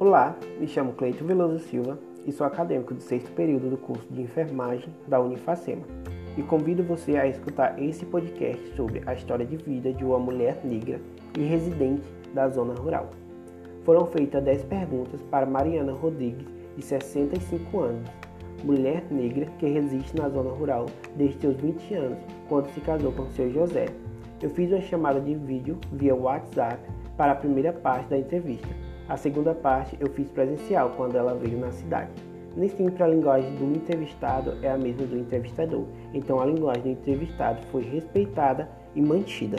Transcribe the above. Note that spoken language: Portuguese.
Olá, me chamo Cleito Veloso Silva e sou acadêmico do sexto período do curso de enfermagem da Unifacema. E convido você a escutar esse podcast sobre a história de vida de uma mulher negra e residente da zona rural. Foram feitas 10 perguntas para Mariana Rodrigues, de 65 anos, mulher negra que resiste na zona rural desde seus 20 anos, quando se casou com seu José. Eu fiz uma chamada de vídeo via WhatsApp para a primeira parte da entrevista. A segunda parte eu fiz presencial quando ela veio na cidade. Nem sempre a linguagem do entrevistado é a mesma do entrevistador, então a linguagem do entrevistado foi respeitada e mantida.